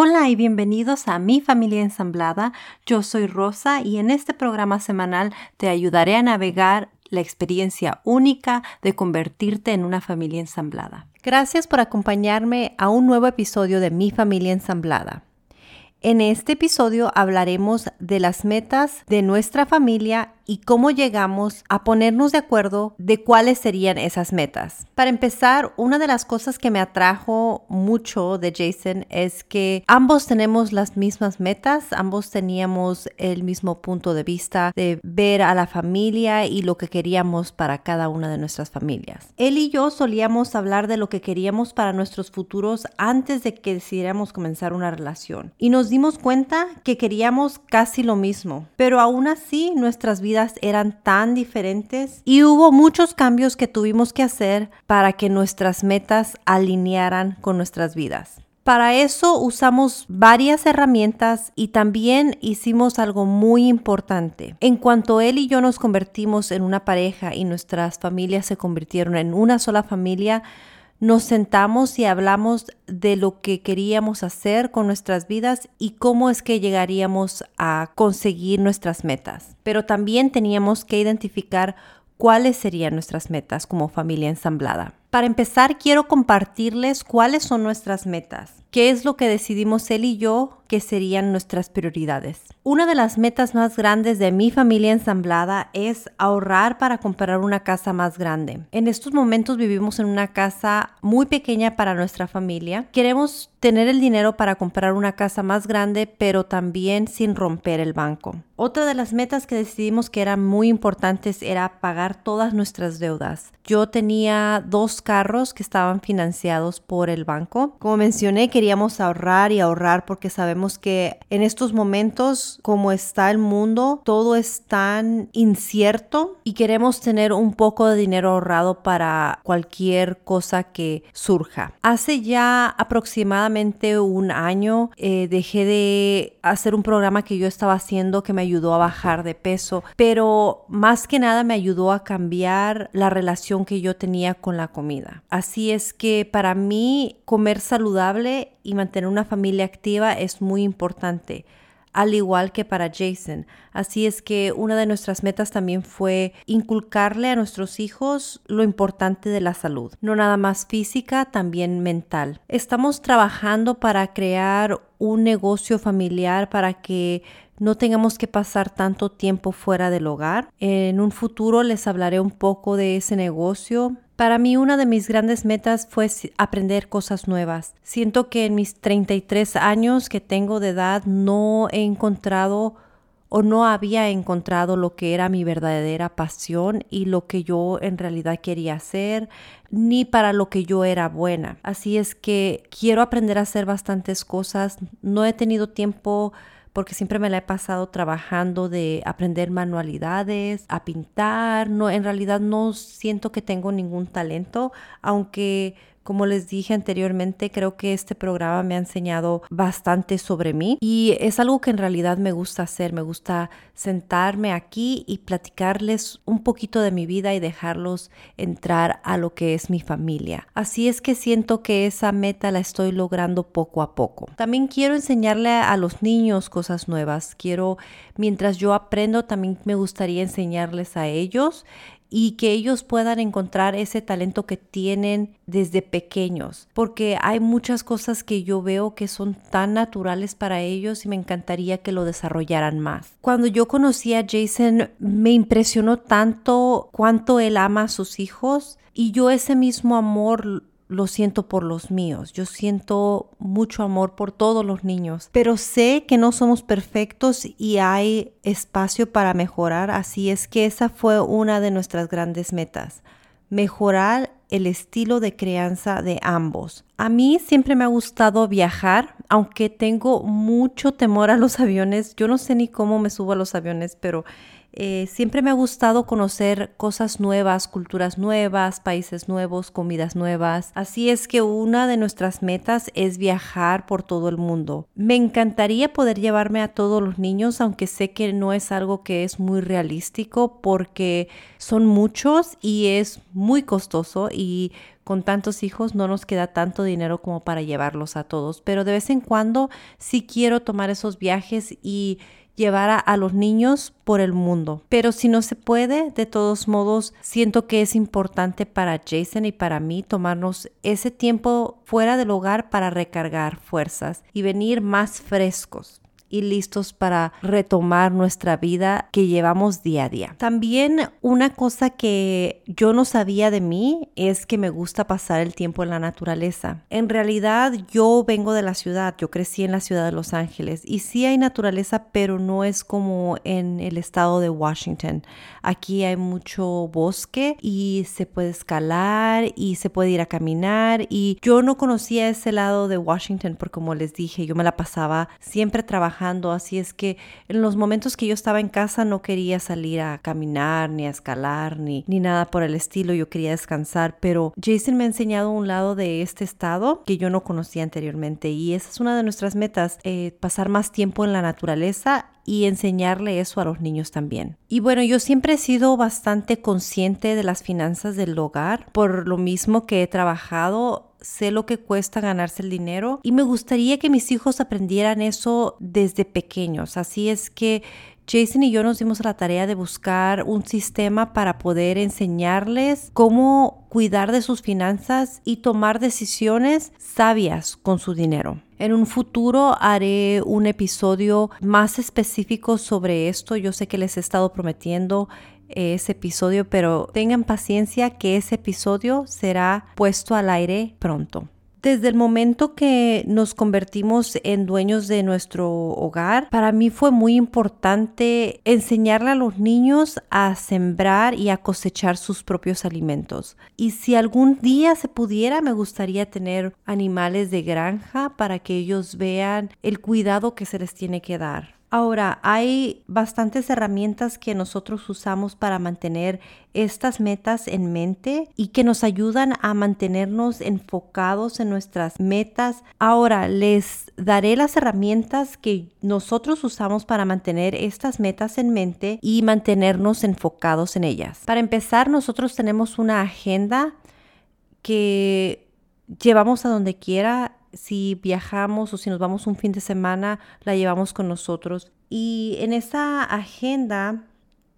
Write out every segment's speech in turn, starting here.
Hola y bienvenidos a Mi Familia Ensamblada. Yo soy Rosa y en este programa semanal te ayudaré a navegar la experiencia única de convertirte en una familia ensamblada. Gracias por acompañarme a un nuevo episodio de Mi Familia Ensamblada. En este episodio hablaremos de las metas de nuestra familia y cómo llegamos a ponernos de acuerdo de cuáles serían esas metas. Para empezar, una de las cosas que me atrajo mucho de Jason es que ambos tenemos las mismas metas, ambos teníamos el mismo punto de vista de ver a la familia y lo que queríamos para cada una de nuestras familias. Él y yo solíamos hablar de lo que queríamos para nuestros futuros antes de que decidiéramos comenzar una relación y nos dimos cuenta que queríamos casi lo mismo, pero aún así nuestras vidas eran tan diferentes y hubo muchos cambios que tuvimos que hacer para que nuestras metas alinearan con nuestras vidas. Para eso usamos varias herramientas y también hicimos algo muy importante. En cuanto él y yo nos convertimos en una pareja y nuestras familias se convirtieron en una sola familia, nos sentamos y hablamos de lo que queríamos hacer con nuestras vidas y cómo es que llegaríamos a conseguir nuestras metas. Pero también teníamos que identificar cuáles serían nuestras metas como familia ensamblada. Para empezar, quiero compartirles cuáles son nuestras metas, qué es lo que decidimos él y yo que serían nuestras prioridades. Una de las metas más grandes de mi familia ensamblada es ahorrar para comprar una casa más grande. En estos momentos vivimos en una casa muy pequeña para nuestra familia. Queremos tener el dinero para comprar una casa más grande, pero también sin romper el banco. Otra de las metas que decidimos que eran muy importantes era pagar todas nuestras deudas. Yo tenía dos carros que estaban financiados por el banco. Como mencioné, queríamos ahorrar y ahorrar porque sabemos que en estos momentos, como está el mundo, todo es tan incierto y queremos tener un poco de dinero ahorrado para cualquier cosa que surja. Hace ya aproximadamente un año eh, dejé de hacer un programa que yo estaba haciendo que me ayudó a bajar de peso, pero más que nada me ayudó a cambiar la relación que yo tenía con la comida. Así es que para mí comer saludable y mantener una familia activa es importante, al igual que para Jason. Así es que una de nuestras metas también fue inculcarle a nuestros hijos lo importante de la salud, no nada más física, también mental. Estamos trabajando para crear un negocio familiar para que no tengamos que pasar tanto tiempo fuera del hogar. En un futuro les hablaré un poco de ese negocio, para mí una de mis grandes metas fue aprender cosas nuevas. Siento que en mis 33 años que tengo de edad no he encontrado o no había encontrado lo que era mi verdadera pasión y lo que yo en realidad quería hacer, ni para lo que yo era buena. Así es que quiero aprender a hacer bastantes cosas. No he tenido tiempo porque siempre me la he pasado trabajando de aprender manualidades, a pintar. No, en realidad no siento que tengo ningún talento, aunque como les dije anteriormente, creo que este programa me ha enseñado bastante sobre mí y es algo que en realidad me gusta hacer. Me gusta sentarme aquí y platicarles un poquito de mi vida y dejarlos entrar a lo que es mi familia. Así es que siento que esa meta la estoy logrando poco a poco. También quiero enseñarle a los niños cosas nuevas. Quiero, mientras yo aprendo, también me gustaría enseñarles a ellos y que ellos puedan encontrar ese talento que tienen desde pequeños, porque hay muchas cosas que yo veo que son tan naturales para ellos y me encantaría que lo desarrollaran más. Cuando yo conocí a Jason me impresionó tanto cuánto él ama a sus hijos y yo ese mismo amor lo siento por los míos, yo siento mucho amor por todos los niños, pero sé que no somos perfectos y hay espacio para mejorar, así es que esa fue una de nuestras grandes metas, mejorar el estilo de crianza de ambos. A mí siempre me ha gustado viajar, aunque tengo mucho temor a los aviones, yo no sé ni cómo me subo a los aviones, pero eh, siempre me ha gustado conocer cosas nuevas, culturas nuevas, países nuevos, comidas nuevas. Así es que una de nuestras metas es viajar por todo el mundo. Me encantaría poder llevarme a todos los niños, aunque sé que no es algo que es muy realístico porque son muchos y es muy costoso y con tantos hijos no nos queda tanto dinero como para llevarlos a todos, pero de vez en cuando sí quiero tomar esos viajes y llevar a, los niños por el mundo. Pero si no se puede, de todos modos, siento que es importante para Jason y para mí tomarnos ese tiempo fuera del hogar para recargar fuerzas y venir más frescos y listos para retomar nuestra vida que llevamos día a día. También una cosa que yo no sabía de mí es que me gusta pasar el tiempo en la naturaleza. En realidad yo vengo de la ciudad, yo crecí en la ciudad de Los Ángeles y sí hay naturaleza, pero no es como en el estado de Washington. Aquí hay mucho bosque y se puede escalar y se puede ir a caminar y yo no conocía ese lado de Washington porque como les dije, yo me la pasaba siempre trabajando así es que en los momentos que yo estaba en casa no quería salir a caminar, ni a escalar, ni, ni nada por el estilo, yo quería descansar, pero Jason me ha enseñado un lado de este estado que yo no conocía anteriormente y esa es una de nuestras metas, eh, pasar más tiempo en la naturaleza y enseñarle eso a los niños también. Y bueno, yo siempre he sido bastante consciente de las finanzas del hogar, por lo mismo que he trabajado sé lo que cuesta ganarse el dinero y me gustaría que mis hijos aprendieran eso desde pequeños. Así es que Jason y yo nos dimos la tarea de buscar un sistema para poder enseñarles cómo cuidar de sus finanzas y tomar decisiones sabias con su dinero. En un futuro haré un episodio más específico sobre esto. Yo sé que les he estado prometiendo ese episodio, pero tengan paciencia que ese episodio será puesto al aire pronto. Desde el momento que nos convertimos en dueños de nuestro hogar, para mí fue muy importante enseñarle a los niños a sembrar y a cosechar sus propios alimentos. Y si algún día se pudiera, me gustaría tener animales de granja para que ellos vean el cuidado que se les tiene que dar. Ahora, hay bastantes herramientas que nosotros usamos para mantener estas metas en mente y que nos ayudan a mantenernos enfocados en nuestras metas. Ahora, les daré las herramientas que nosotros usamos para mantener estas metas en mente y mantenernos enfocados en ellas. Para empezar, nosotros tenemos una agenda que llevamos a donde quiera si viajamos o si nos vamos un fin de semana, la llevamos con nosotros. Y en esa agenda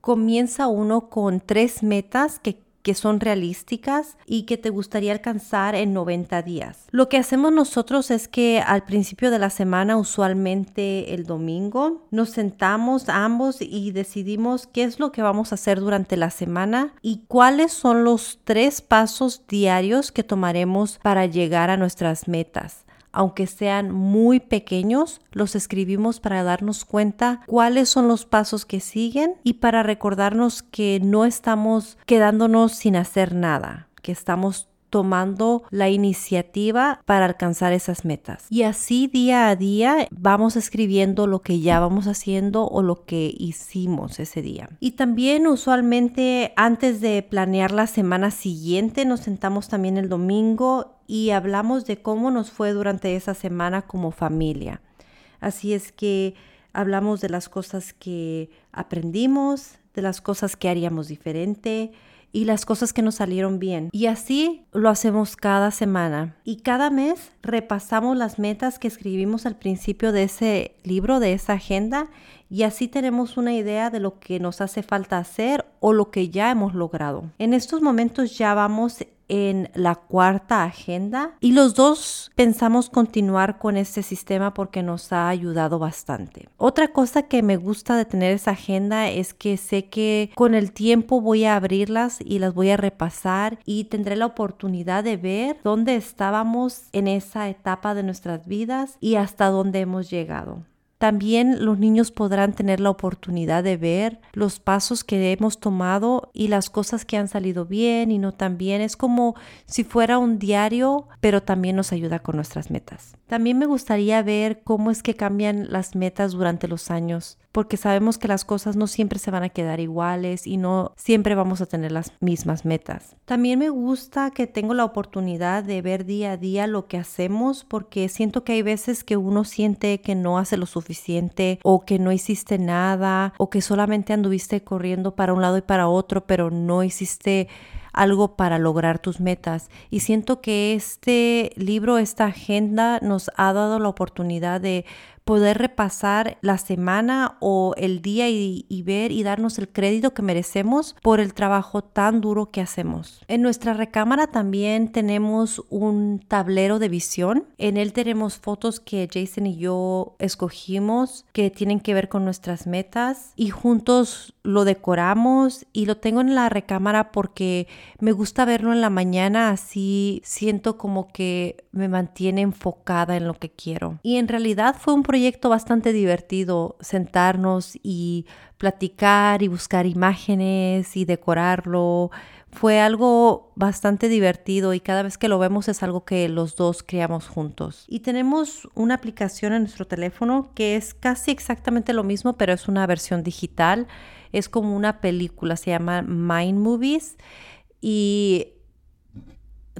comienza uno con tres metas que que son realísticas y que te gustaría alcanzar en 90 días. Lo que hacemos nosotros es que al principio de la semana, usualmente el domingo, nos sentamos ambos y decidimos qué es lo que vamos a hacer durante la semana y cuáles son los tres pasos diarios que tomaremos para llegar a nuestras metas aunque sean muy pequeños, los escribimos para darnos cuenta cuáles son los pasos que siguen y para recordarnos que no estamos quedándonos sin hacer nada, que estamos tomando la iniciativa para alcanzar esas metas. Y así día a día vamos escribiendo lo que ya vamos haciendo o lo que hicimos ese día. Y también usualmente antes de planear la semana siguiente nos sentamos también el domingo y hablamos de cómo nos fue durante esa semana como familia. Así es que hablamos de las cosas que aprendimos, de las cosas que haríamos diferente, y las cosas que nos salieron bien. Y así lo hacemos cada semana. Y cada mes repasamos las metas que escribimos al principio de ese libro, de esa agenda, y así tenemos una idea de lo que nos hace falta hacer o lo que ya hemos logrado. En estos momentos ya vamos en la cuarta agenda y los dos pensamos continuar con este sistema porque nos ha ayudado bastante. Otra cosa que me gusta de tener esa agenda es que sé que con el tiempo voy a abrirlas y las voy a repasar y tendré la oportunidad de ver dónde estábamos en esa etapa de nuestras vidas y hasta dónde hemos llegado. También los niños podrán tener la oportunidad de ver los pasos que hemos tomado y las cosas que han salido bien y no tan bien. Es como si fuera un diario, pero también nos ayuda con nuestras metas. También me gustaría ver cómo es que cambian las metas durante los años porque sabemos que las cosas no siempre se van a quedar iguales y no siempre vamos a tener las mismas metas. También me gusta que tengo la oportunidad de ver día a día lo que hacemos porque siento que hay veces que uno siente que no hace lo suficiente o que no hiciste nada o que solamente anduviste corriendo para un lado y para otro pero no hiciste algo para lograr tus metas. Y siento que este libro, esta agenda nos ha dado la oportunidad de poder repasar la semana o el día y, ver y darnos el crédito que merecemos por el trabajo tan duro que hacemos. En nuestra recámara también tenemos un tablero de visión. En él tenemos fotos que Jason y yo escogimos que tienen que ver con nuestras metas y juntos lo decoramos y lo tengo en la recámara porque me gusta verlo en la mañana así siento como que me mantiene enfocada en lo que quiero. Y en realidad fue un proyecto bastante divertido sentarnos y platicar y buscar imágenes y decorarlo. Fue algo bastante divertido y cada vez que lo vemos es algo que los dos creamos juntos. Y tenemos una aplicación en nuestro teléfono que es casi exactamente lo mismo, pero es una versión digital. Es como una película, se llama Mind Movies y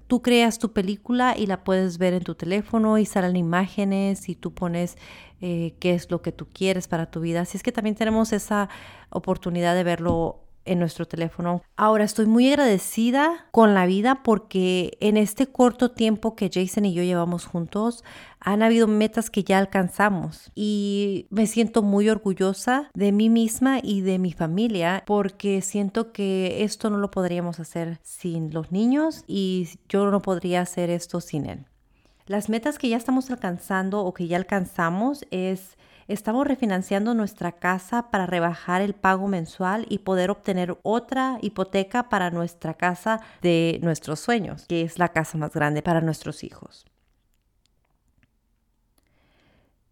tú creas tu película y la puedes ver en tu teléfono y salen imágenes y tú pones eh, qué es lo que tú quieres para tu vida. Así es que también tenemos esa oportunidad de verlo en nuestro teléfono. Ahora estoy muy agradecida con la vida porque en este corto tiempo que Jason y yo llevamos juntos han habido metas que ya alcanzamos y me siento muy orgullosa de mí misma y de mi familia porque siento que esto no lo podríamos hacer sin los niños y yo no podría hacer esto sin él. Las metas que ya estamos alcanzando o que ya alcanzamos es Estamos refinanciando nuestra casa para rebajar el pago mensual y poder obtener otra hipoteca para nuestra casa de nuestros sueños, que es la casa más grande para nuestros hijos.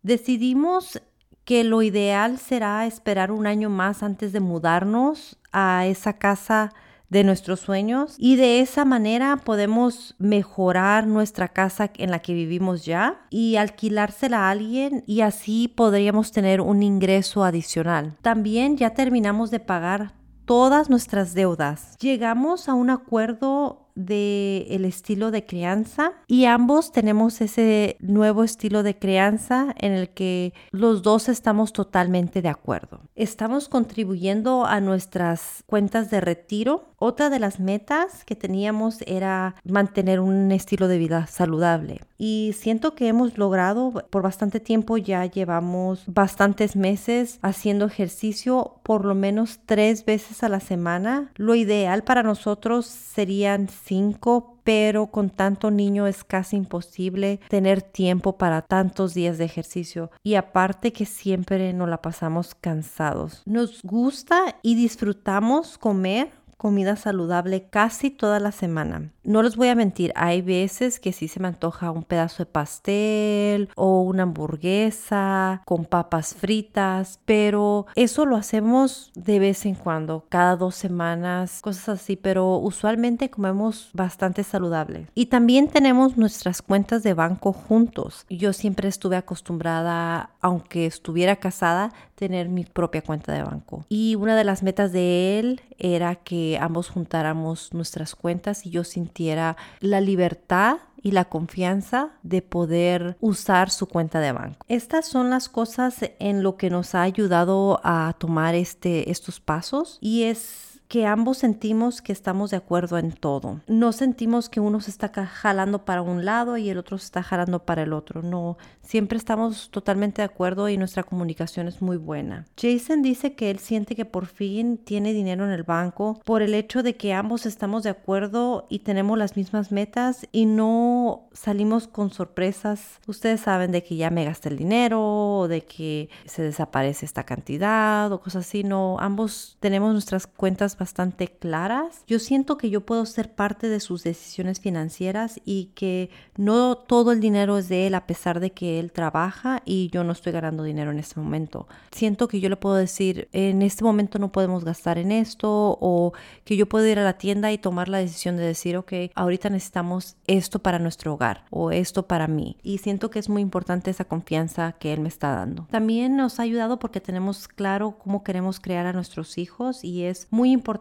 Decidimos que lo ideal será esperar un año más antes de mudarnos a esa casa de nuestros sueños y de esa manera podemos mejorar nuestra casa en la que vivimos ya y alquilársela a alguien y así podríamos tener un ingreso adicional. También ya terminamos de pagar todas nuestras deudas. Llegamos a un acuerdo de el estilo de crianza y ambos tenemos ese nuevo estilo de crianza en el que los dos estamos totalmente de acuerdo. Estamos contribuyendo a nuestras cuentas de retiro. Otra de las metas que teníamos era mantener un estilo de vida saludable y siento que hemos logrado por bastante tiempo ya llevamos bastantes meses haciendo ejercicio por lo menos tres veces a la semana. Lo ideal para nosotros serían cinco, pero con tanto niño es casi imposible tener tiempo para tantos días de ejercicio. Y aparte que siempre nos la pasamos cansados. Nos gusta y disfrutamos comer comida saludable casi toda la semana. No les voy a mentir, hay veces que sí se me antoja un pedazo de pastel o una hamburguesa con papas fritas, pero eso lo hacemos de vez en cuando, cada dos semanas, cosas así, pero usualmente comemos bastante saludable. Y también tenemos nuestras cuentas de banco juntos. Yo siempre estuve acostumbrada, aunque estuviera casada, tener mi propia cuenta de banco. Y una de las metas de él era que ambos juntáramos nuestras cuentas y yo sintiera la libertad y la confianza de poder usar su cuenta de banco. Estas son las cosas en lo que nos ha ayudado a tomar este, estos pasos y es que ambos sentimos que estamos de acuerdo en todo. No sentimos que uno se está jalando para un lado y el otro se está jalando para el otro. No, siempre estamos totalmente de acuerdo y nuestra comunicación es muy buena. Jason dice que él siente que por fin tiene dinero en el banco por el hecho de que ambos estamos de acuerdo y tenemos las mismas metas y no salimos con sorpresas. Ustedes saben de que ya me gasté el dinero o de que se desaparece esta cantidad o cosas así. No, ambos tenemos nuestras cuentas bastante claras. Yo siento que yo puedo ser parte de sus decisiones financieras y que no todo el dinero es de él a pesar de que él trabaja y yo no estoy ganando dinero en este momento. Siento que yo le puedo decir, en este momento no podemos gastar en esto o que yo puedo ir a la tienda y tomar la decisión de decir, ok, ahorita necesitamos esto para nuestro hogar o esto para mí. Y siento que es muy importante esa confianza que él me está dando. También nos ha ayudado porque tenemos claro cómo queremos crear a nuestros hijos y es muy importante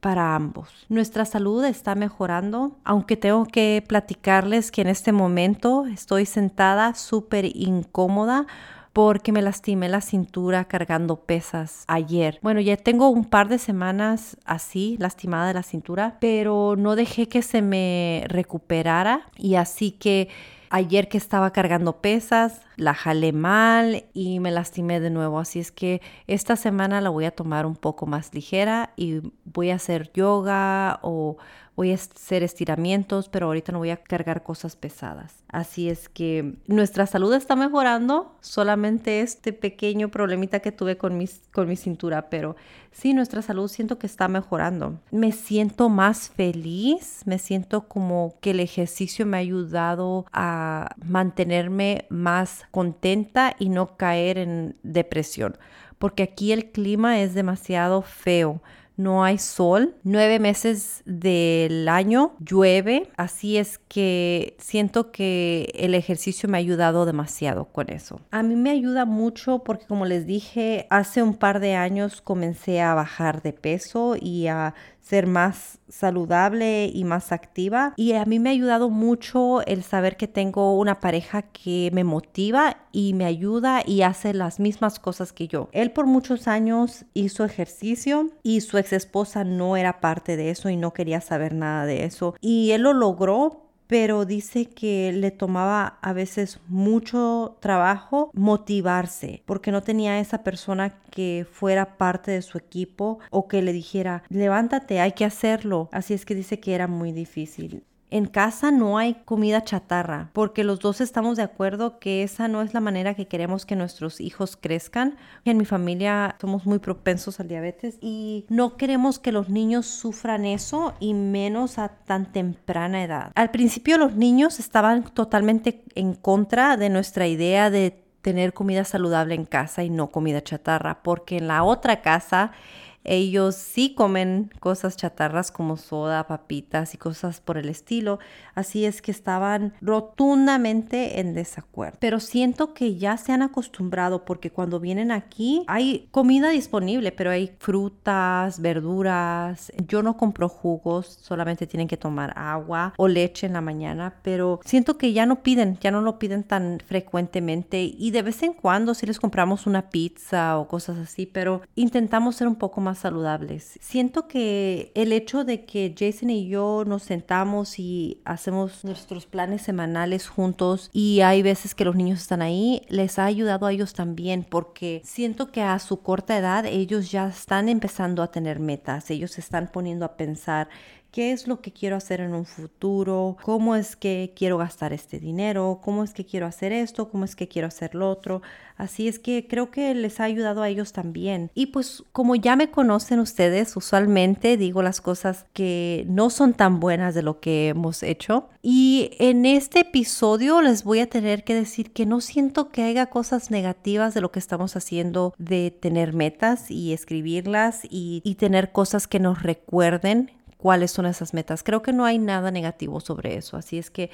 para ambos. Nuestra salud está mejorando, aunque tengo que platicarles que en este momento estoy sentada súper incómoda porque me lastimé la cintura cargando pesas ayer. Bueno, ya tengo un par de semanas así, lastimada de la cintura, pero no dejé que se me recuperara y así que Ayer que estaba cargando pesas, la jalé mal y me lastimé de nuevo. Así es que esta semana la voy a tomar un poco más ligera y voy a hacer yoga o voy a hacer estiramientos, pero ahorita no voy a cargar cosas pesadas. Así es que nuestra salud está mejorando, solamente este pequeño problemita que tuve con, mis, con mi cintura, pero sí, nuestra salud siento que está mejorando. Me siento más feliz, me siento como que el ejercicio me ha ayudado a mantenerme más contenta y no caer en depresión, porque aquí el clima es demasiado feo no hay sol. Nueve meses del año llueve, así es que siento que el ejercicio me ha ayudado demasiado con eso. A mí me ayuda mucho porque como les dije, hace un par de años comencé a bajar de peso y a ser más saludable y más activa. Y a mí me ha ayudado mucho el saber que tengo una pareja que me motiva y me ayuda y hace las mismas cosas que yo. Él por muchos años hizo ejercicio y su ex esposa no era parte de eso y no quería saber nada de eso. Y él lo logró pero dice que le tomaba a veces mucho trabajo motivarse porque no tenía esa persona que fuera parte de su equipo o que le dijera, levántate, hay que hacerlo. Así es que dice que era muy difícil. En casa no hay comida chatarra, porque los dos estamos de acuerdo que esa no es la manera que queremos que nuestros hijos crezcan. En mi familia somos muy propensos al diabetes y no queremos que los niños sufran eso y menos a tan temprana edad. Al principio los niños estaban totalmente en contra de nuestra idea de tener comida saludable en casa y no comida chatarra, porque en la otra casa ellos sí comen cosas chatarras como soda, papitas y cosas por el estilo. Así es que estaban rotundamente en desacuerdo. Pero siento que ya se han acostumbrado porque cuando vienen aquí hay comida disponible, pero hay frutas, verduras. Yo no compro jugos, solamente tienen que tomar agua o leche en la mañana, pero siento que ya no piden, ya no lo piden tan frecuentemente y de vez en cuando si les compramos una pizza o cosas así, pero intentamos ser un poco más saludables. Siento que el hecho de que Jason y yo nos sentamos y hacemos nuestros planes semanales juntos y hay veces que los niños están ahí, les ha ayudado a ellos también porque siento que a su corta edad ellos ya están empezando a tener metas, ellos se están poniendo a pensar qué es lo que quiero hacer en un futuro, cómo es que quiero gastar este dinero, cómo es que quiero hacer esto, cómo es que quiero hacer lo otro. Así es que creo que les ha ayudado a ellos también. Y pues como ya me conocen ustedes, usualmente digo las cosas que no son tan buenas de lo que hemos hecho. Y en este episodio les voy a tener que decir que no siento que haya cosas negativas de lo que estamos haciendo de tener metas y escribirlas y, y tener cosas que nos recuerden cuáles son esas metas. Creo que no hay nada negativo sobre eso, así es que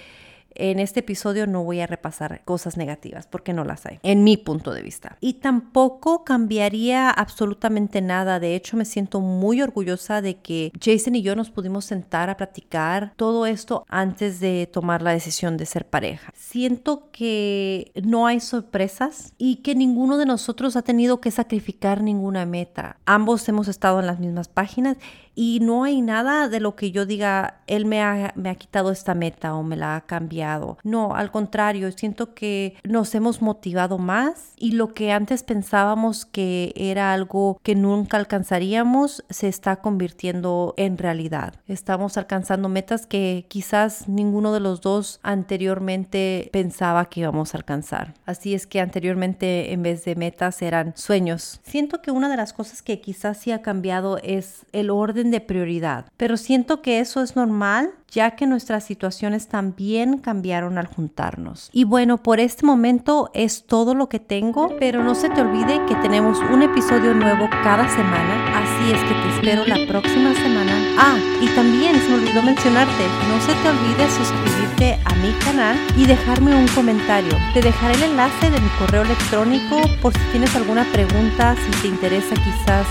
en este episodio no voy a repasar cosas negativas porque no las hay, en mi punto de vista. Y tampoco cambiaría absolutamente nada. De hecho, me siento muy orgullosa de que Jason y yo nos pudimos sentar a platicar todo esto antes de tomar la decisión de ser pareja. Siento que no hay sorpresas y que ninguno de nosotros ha tenido que sacrificar ninguna meta. Ambos hemos estado en las mismas páginas y no hay nada de lo que yo diga, él me ha, me ha quitado esta meta o me la ha cambiado. No, al contrario, siento que nos hemos motivado más y lo que antes pensábamos que era algo que nunca alcanzaríamos se está convirtiendo en realidad. Estamos alcanzando metas que quizás ninguno de los dos anteriormente pensaba que íbamos a alcanzar. Así es que anteriormente en vez de metas eran sueños. Siento que una de las cosas que quizás sí ha cambiado es el de prioridad. Pero siento que eso es normal ya que nuestras situaciones también cambiaron al juntarnos. Y bueno, por este momento es todo lo que tengo, pero no se te olvide que tenemos un episodio nuevo cada semana, así es que te espero la próxima semana. Ah, y también se me olvidó mencionarte, no se te olvide suscribirte a mi canal y dejarme un comentario. Te dejaré el enlace de mi correo electrónico por si tienes alguna pregunta, si te interesa quizás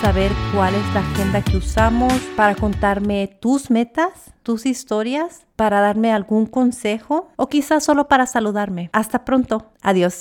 saber cuál es la agenda que usamos para contarme tus metas, tus historias, para darme algún consejo o quizás solo para saludarme. Hasta pronto. Adiós.